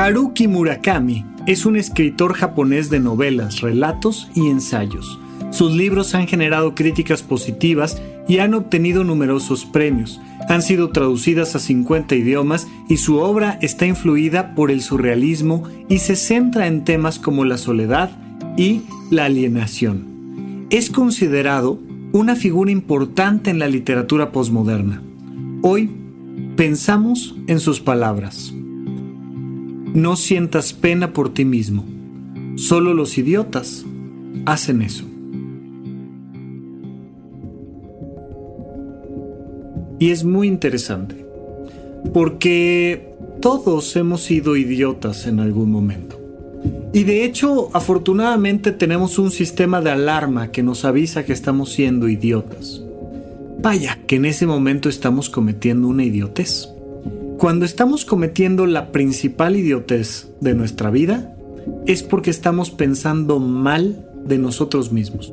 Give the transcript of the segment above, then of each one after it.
Haruki Murakami es un escritor japonés de novelas, relatos y ensayos. Sus libros han generado críticas positivas y han obtenido numerosos premios. Han sido traducidas a 50 idiomas y su obra está influida por el surrealismo y se centra en temas como la soledad y la alienación. Es considerado una figura importante en la literatura posmoderna. Hoy pensamos en sus palabras. No sientas pena por ti mismo. Solo los idiotas hacen eso. Y es muy interesante, porque todos hemos sido idiotas en algún momento. Y de hecho, afortunadamente tenemos un sistema de alarma que nos avisa que estamos siendo idiotas. Vaya, que en ese momento estamos cometiendo una idiotez. Cuando estamos cometiendo la principal idiotez de nuestra vida, es porque estamos pensando mal de nosotros mismos.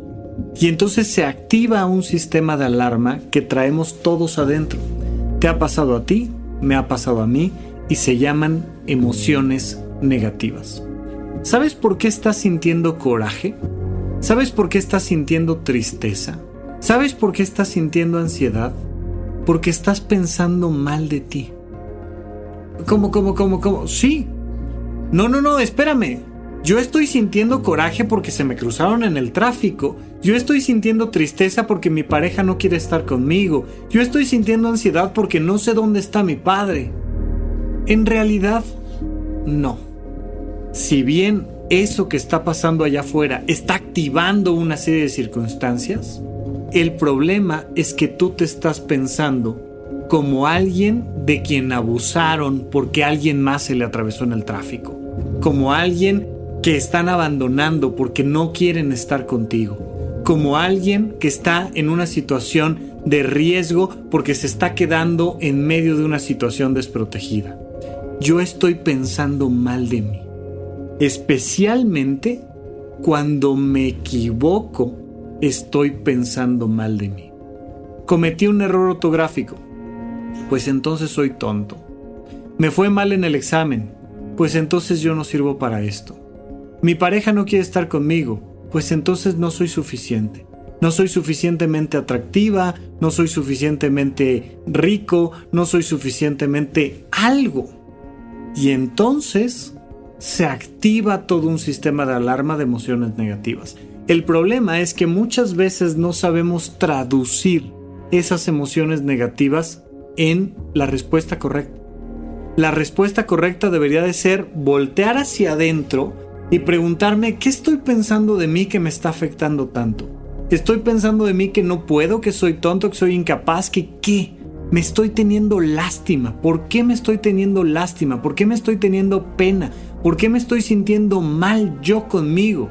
Y entonces se activa un sistema de alarma que traemos todos adentro. Te ha pasado a ti, me ha pasado a mí, y se llaman emociones negativas. ¿Sabes por qué estás sintiendo coraje? ¿Sabes por qué estás sintiendo tristeza? ¿Sabes por qué estás sintiendo ansiedad? Porque estás pensando mal de ti. ¿Cómo, cómo, cómo, cómo? Sí. No, no, no, espérame. Yo estoy sintiendo coraje porque se me cruzaron en el tráfico. Yo estoy sintiendo tristeza porque mi pareja no quiere estar conmigo. Yo estoy sintiendo ansiedad porque no sé dónde está mi padre. En realidad, no. Si bien eso que está pasando allá afuera está activando una serie de circunstancias, el problema es que tú te estás pensando como alguien de quien abusaron porque alguien más se le atravesó en el tráfico, como alguien que están abandonando porque no quieren estar contigo, como alguien que está en una situación de riesgo porque se está quedando en medio de una situación desprotegida. Yo estoy pensando mal de mí, especialmente cuando me equivoco, estoy pensando mal de mí. Cometí un error ortográfico pues entonces soy tonto. Me fue mal en el examen, pues entonces yo no sirvo para esto. Mi pareja no quiere estar conmigo, pues entonces no soy suficiente. No soy suficientemente atractiva, no soy suficientemente rico, no soy suficientemente algo. Y entonces se activa todo un sistema de alarma de emociones negativas. El problema es que muchas veces no sabemos traducir esas emociones negativas en la respuesta correcta. La respuesta correcta debería de ser voltear hacia adentro y preguntarme qué estoy pensando de mí que me está afectando tanto. Estoy pensando de mí que no puedo, que soy tonto, que soy incapaz, que qué. Me estoy teniendo lástima. ¿Por qué me estoy teniendo lástima? ¿Por qué me estoy teniendo pena? ¿Por qué me estoy sintiendo mal yo conmigo?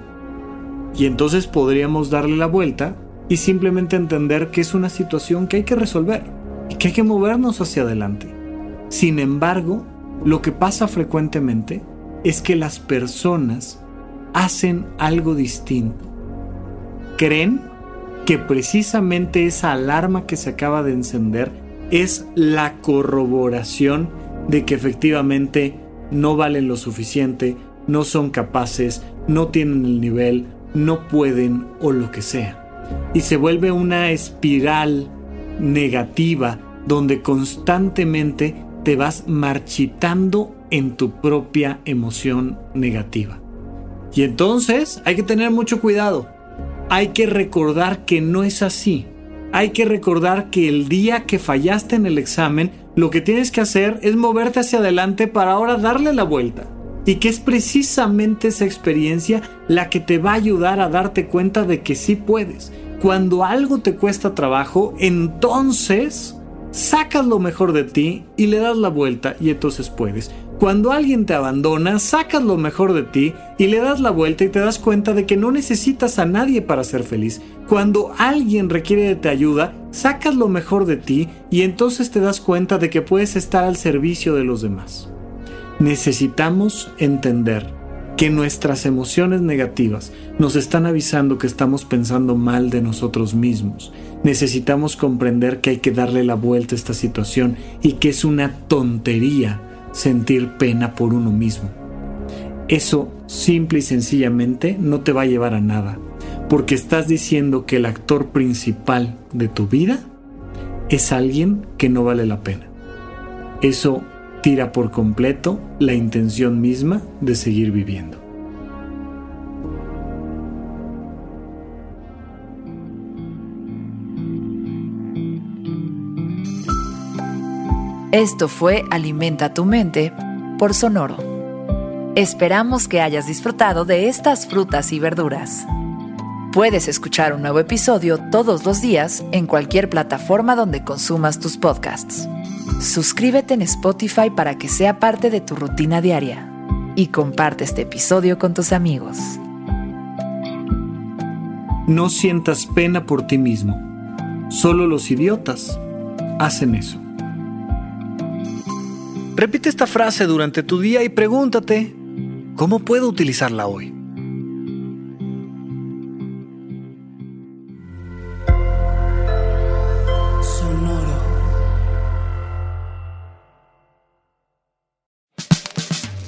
Y entonces podríamos darle la vuelta y simplemente entender que es una situación que hay que resolver y que hay que movernos hacia adelante. Sin embargo, lo que pasa frecuentemente es que las personas hacen algo distinto. Creen que precisamente esa alarma que se acaba de encender es la corroboración de que efectivamente no valen lo suficiente, no son capaces, no tienen el nivel, no pueden o lo que sea. Y se vuelve una espiral negativa donde constantemente te vas marchitando en tu propia emoción negativa. Y entonces hay que tener mucho cuidado. Hay que recordar que no es así. Hay que recordar que el día que fallaste en el examen, lo que tienes que hacer es moverte hacia adelante para ahora darle la vuelta. Y que es precisamente esa experiencia la que te va a ayudar a darte cuenta de que sí puedes. Cuando algo te cuesta trabajo, entonces sacas lo mejor de ti y le das la vuelta y entonces puedes. Cuando alguien te abandona, sacas lo mejor de ti y le das la vuelta y te das cuenta de que no necesitas a nadie para ser feliz. Cuando alguien requiere de tu ayuda, sacas lo mejor de ti y entonces te das cuenta de que puedes estar al servicio de los demás. Necesitamos entender que nuestras emociones negativas nos están avisando que estamos pensando mal de nosotros mismos. Necesitamos comprender que hay que darle la vuelta a esta situación y que es una tontería sentir pena por uno mismo. Eso simple y sencillamente no te va a llevar a nada, porque estás diciendo que el actor principal de tu vida es alguien que no vale la pena. Eso tira por completo la intención misma de seguir viviendo. Esto fue Alimenta tu mente por Sonoro. Esperamos que hayas disfrutado de estas frutas y verduras. Puedes escuchar un nuevo episodio todos los días en cualquier plataforma donde consumas tus podcasts. Suscríbete en Spotify para que sea parte de tu rutina diaria y comparte este episodio con tus amigos. No sientas pena por ti mismo. Solo los idiotas hacen eso. Repite esta frase durante tu día y pregúntate, ¿cómo puedo utilizarla hoy?